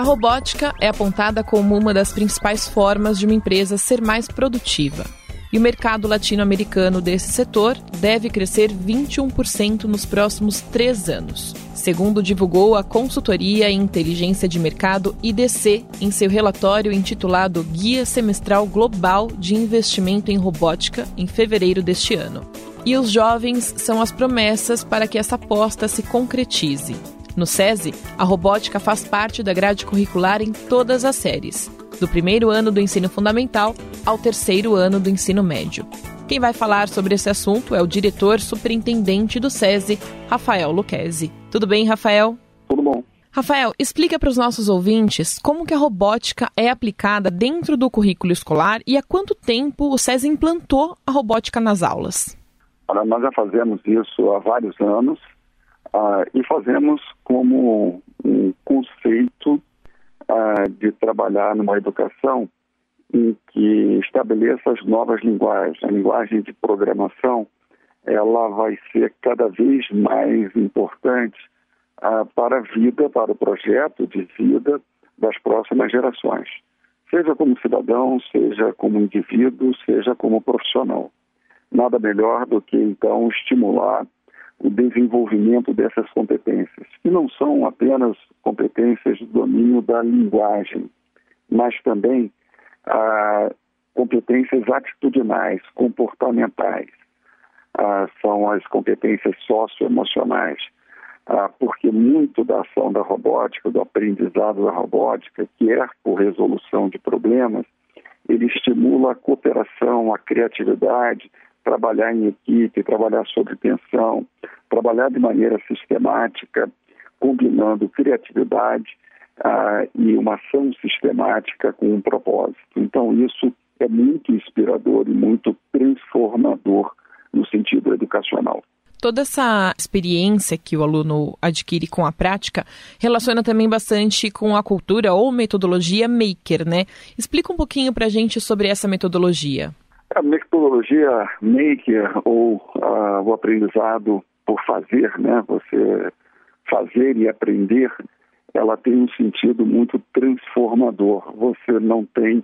A robótica é apontada como uma das principais formas de uma empresa ser mais produtiva. E o mercado latino-americano desse setor deve crescer 21% nos próximos três anos, segundo divulgou a consultoria em inteligência de mercado IDC em seu relatório intitulado Guia Semestral Global de Investimento em Robótica em fevereiro deste ano. E os jovens são as promessas para que essa aposta se concretize. No SESI, a robótica faz parte da grade curricular em todas as séries, do primeiro ano do ensino fundamental ao terceiro ano do ensino médio. Quem vai falar sobre esse assunto é o diretor superintendente do SESI, Rafael Luquezzi. Tudo bem, Rafael? Tudo bom. Rafael, explica para os nossos ouvintes como que a robótica é aplicada dentro do currículo escolar e há quanto tempo o SESI implantou a robótica nas aulas. Olha, nós já fazemos isso há vários anos uh, e fazemos como um conceito uh, de trabalhar numa educação em que estabeleça as novas linguagens. A linguagem de programação ela vai ser cada vez mais importante uh, para a vida, para o projeto de vida das próximas gerações, seja como cidadão, seja como indivíduo, seja como profissional. Nada melhor do que então estimular o desenvolvimento dessas competências, que não são apenas competências de domínio da linguagem, mas também ah, competências atitudinais, comportamentais, ah, são as competências socioemocionais, ah, porque muito da ação da robótica, do aprendizado da robótica, que é por resolução de problemas, ele estimula a cooperação, a criatividade, trabalhar em equipe, trabalhar sob tensão, trabalhar de maneira sistemática, combinando criatividade ah, e uma ação sistemática com um propósito. Então, isso é muito inspirador e muito transformador no sentido educacional. Toda essa experiência que o aluno adquire com a prática relaciona também bastante com a cultura ou metodologia maker, né? Explica um pouquinho para a gente sobre essa metodologia. A metodologia maker ou uh, o aprendizado por fazer, né? Você fazer e aprender, ela tem um sentido muito transformador. Você não tem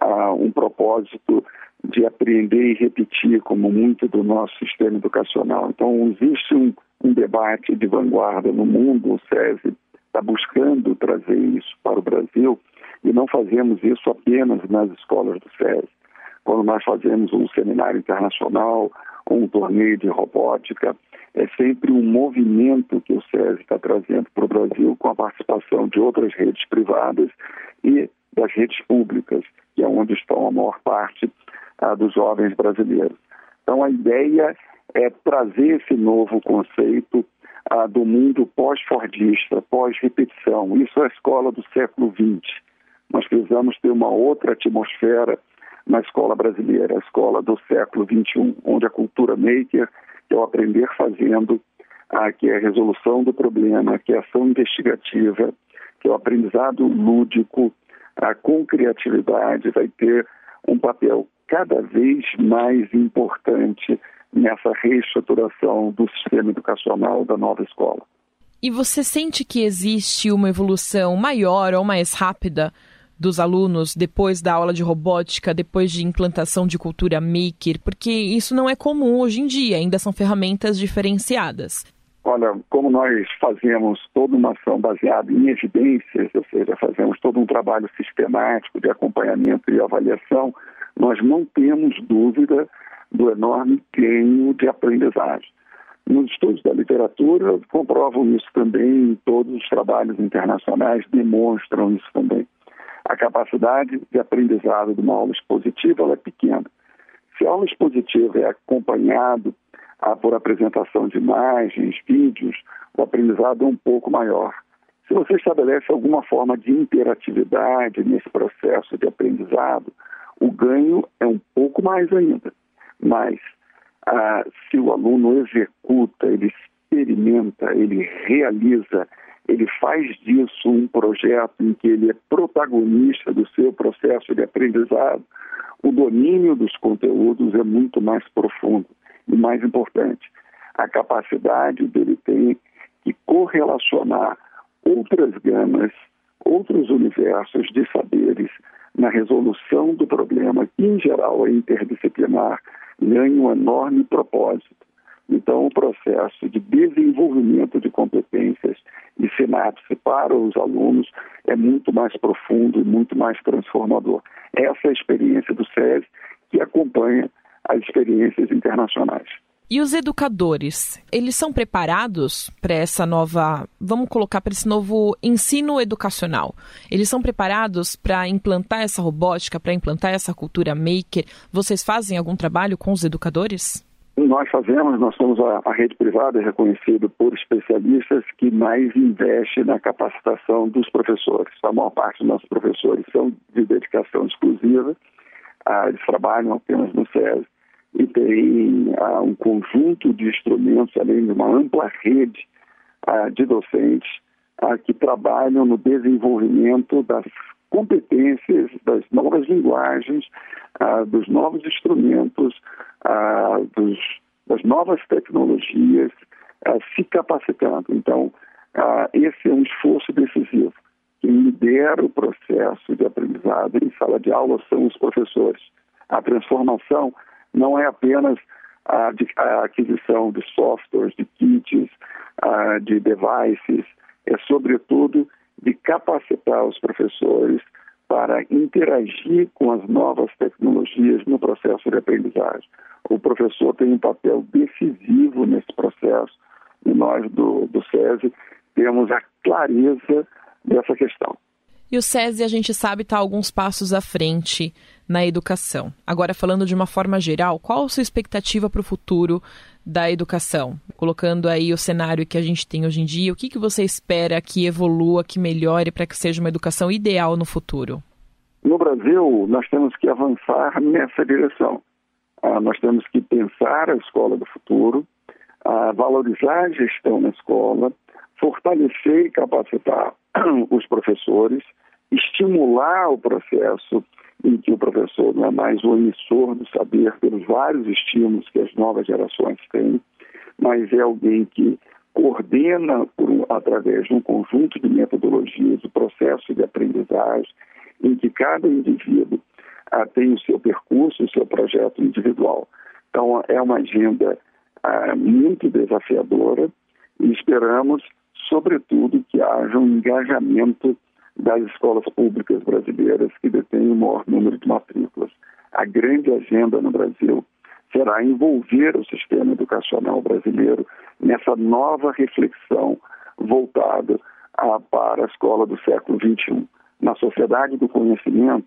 uh, um propósito de aprender e repetir, como muito do nosso sistema educacional. Então, existe um, um debate de vanguarda no mundo, o SESI está buscando trazer isso para o Brasil, e não fazemos isso apenas nas escolas do SESI nós fazemos um seminário internacional um torneio de robótica, é sempre um movimento que o SESI está trazendo para o Brasil com a participação de outras redes privadas e das redes públicas, que é onde estão a maior parte dos jovens brasileiros. Então, a ideia é trazer esse novo conceito ah, do mundo pós-fordista, pós-repetição. Isso é a escola do século XX. Nós precisamos ter uma outra atmosfera na escola brasileira, a escola do século XXI, onde a cultura maker, é o aprender fazendo, ah, que é a resolução do problema, que é a ação investigativa, que é o aprendizado lúdico, ah, com criatividade, vai ter um papel cada vez mais importante nessa reestruturação do sistema educacional da nova escola. E você sente que existe uma evolução maior ou mais rápida dos alunos depois da aula de robótica, depois de implantação de cultura maker? Porque isso não é comum hoje em dia, ainda são ferramentas diferenciadas. Olha, como nós fazemos toda uma ação baseada em evidências, ou seja, fazemos todo um trabalho sistemático de acompanhamento e avaliação, nós não temos dúvida do enorme ganho de aprendizagem. Nos estudos da literatura, comprovam isso também, todos os trabalhos internacionais demonstram isso também a capacidade de aprendizado de uma aula expositiva é pequena. Se a aula expositiva é acompanhado ah, por apresentação de imagens, vídeos, o aprendizado é um pouco maior. Se você estabelece alguma forma de interatividade nesse processo de aprendizado, o ganho é um pouco mais ainda. Mas ah, se o aluno executa, ele experimenta, ele realiza, ele faz disso um projeto em que ele é protagonista do seu processo de aprendizado, o domínio dos conteúdos é muito mais profundo e mais importante. A capacidade dele ter que correlacionar outras gamas, outros universos de saberes na resolução do problema, que em geral é interdisciplinar, ganha um enorme propósito. Então, o processo de desenvolvimento de competências e sinapse para os alunos é muito mais profundo e muito mais transformador. Essa é a experiência do SESI que acompanha as experiências internacionais. E os educadores, eles são preparados para essa nova, vamos colocar para esse novo ensino educacional? Eles são preparados para implantar essa robótica, para implantar essa cultura maker? Vocês fazem algum trabalho com os educadores? Nós fazemos, nós somos a, a rede privada reconhecida por especialistas que mais investe na capacitação dos professores. A maior parte dos nossos professores são de dedicação exclusiva, ah, eles trabalham apenas no SESI e tem ah, um conjunto de instrumentos, além de uma ampla rede ah, de docentes ah, que trabalham no desenvolvimento das competências, das novas linguagens, ah, dos novos instrumentos, ah, dos, das novas tecnologias, ah, se capacitando. Então, esse é um esforço decisivo. Quem lidera o processo de aprendizado em sala de aula são os professores. A transformação não é apenas a, a aquisição de softwares, de kits, de devices, é sobretudo de capacitar os professores para interagir com as novas tecnologias no processo de aprendizagem. O professor tem um papel decisivo nesse processo e nós do, do SESI temos a clareza dessa questão. E o SESI, a gente sabe, está alguns passos à frente na educação. Agora, falando de uma forma geral, qual a sua expectativa para o futuro da educação? Colocando aí o cenário que a gente tem hoje em dia, o que, que você espera que evolua, que melhore para que seja uma educação ideal no futuro? No Brasil, nós temos que avançar nessa direção. Ah, nós temos que pensar a escola do futuro, ah, valorizar a gestão na escola, fortalecer e capacitar os professores, estimular o processo em que o professor não é mais o emissor do saber pelos vários estímulos que as novas gerações têm, mas é alguém que coordena por, através de um conjunto de metodologias o processo de aprendizagem, em que cada indivíduo ah, tem o seu percurso, o seu projeto individual. Então, é uma agenda ah, muito desafiadora e esperamos, sobretudo, que haja um engajamento das escolas públicas brasileiras que detêm o maior número de matrículas. A grande agenda no Brasil será envolver o sistema educacional brasileiro nessa nova reflexão voltada a, para a escola do século XXI. Na sociedade do conhecimento,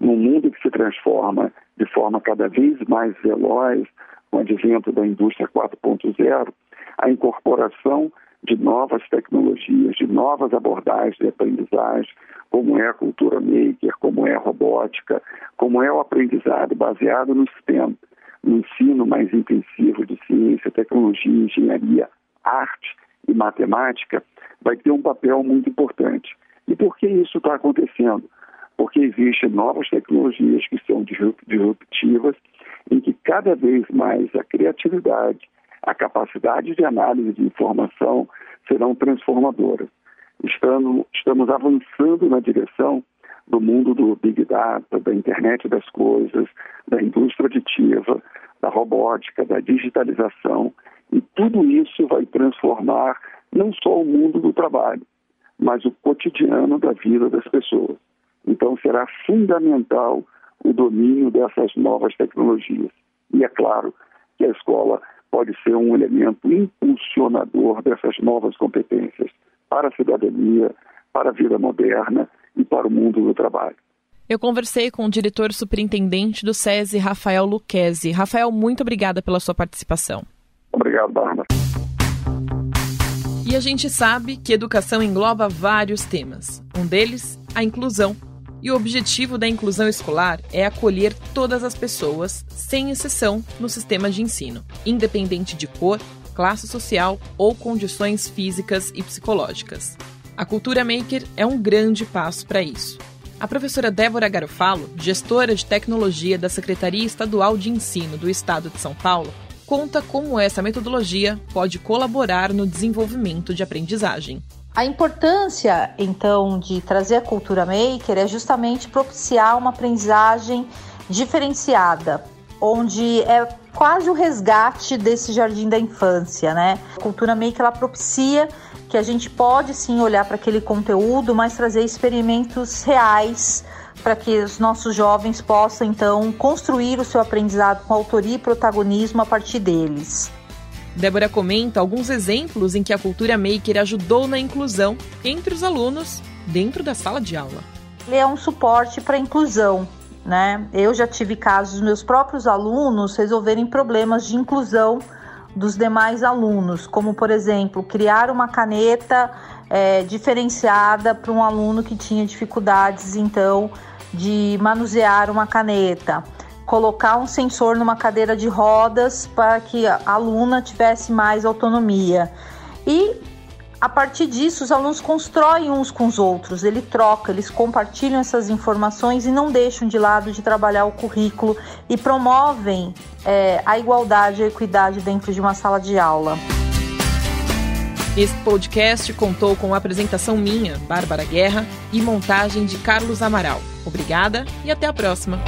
num mundo que se transforma de forma cada vez mais veloz, com o advento da indústria 4.0, a incorporação de novas tecnologias, de novas abordagens de aprendizagem, como é a cultura maker, como é a robótica, como é o aprendizado baseado no STEM, no ensino mais intensivo de ciência, tecnologia, engenharia, arte e matemática, vai ter um papel muito importante. E por que isso está acontecendo? Porque existem novas tecnologias que são disruptivas, em que cada vez mais a criatividade, a capacidade de análise de informação serão transformadoras. Estamos, estamos avançando na direção do mundo do Big Data, da internet das coisas, da indústria aditiva, da robótica, da digitalização, e tudo isso vai transformar não só o mundo do trabalho, mas o cotidiano da vida das pessoas. Então será fundamental o domínio dessas novas tecnologias. E é claro que a escola pode ser um elemento impulsionador dessas novas competências para a cidadania, para a vida moderna e para o mundo do trabalho. Eu conversei com o diretor superintendente do SESI, Rafael Luquezzi. Rafael, muito obrigada pela sua participação. Obrigado, Bárbara. E a gente sabe que educação engloba vários temas. Um deles, a inclusão e o objetivo da inclusão escolar é acolher todas as pessoas, sem exceção, no sistema de ensino, independente de cor, classe social ou condições físicas e psicológicas. A Cultura Maker é um grande passo para isso. A professora Débora Garofalo, gestora de tecnologia da Secretaria Estadual de Ensino do Estado de São Paulo, conta como essa metodologia pode colaborar no desenvolvimento de aprendizagem. A importância, então, de trazer a cultura maker é justamente propiciar uma aprendizagem diferenciada, onde é quase o resgate desse jardim da infância, né? A cultura maker ela propicia que a gente pode sim olhar para aquele conteúdo, mas trazer experimentos reais para que os nossos jovens possam então construir o seu aprendizado com autoria e protagonismo a partir deles. Débora comenta alguns exemplos em que a cultura maker ajudou na inclusão entre os alunos dentro da sala de aula. Ele é um suporte para a inclusão, né? Eu já tive casos dos meus próprios alunos resolverem problemas de inclusão dos demais alunos, como por exemplo, criar uma caneta é, diferenciada para um aluno que tinha dificuldades, então, de manusear uma caneta colocar um sensor numa cadeira de rodas para que a aluna tivesse mais autonomia. E a partir disso, os alunos constroem uns com os outros, ele troca, eles compartilham essas informações e não deixam de lado de trabalhar o currículo e promovem é, a igualdade e a equidade dentro de uma sala de aula. Este podcast contou com a apresentação minha, Bárbara Guerra, e montagem de Carlos Amaral. Obrigada e até a próxima.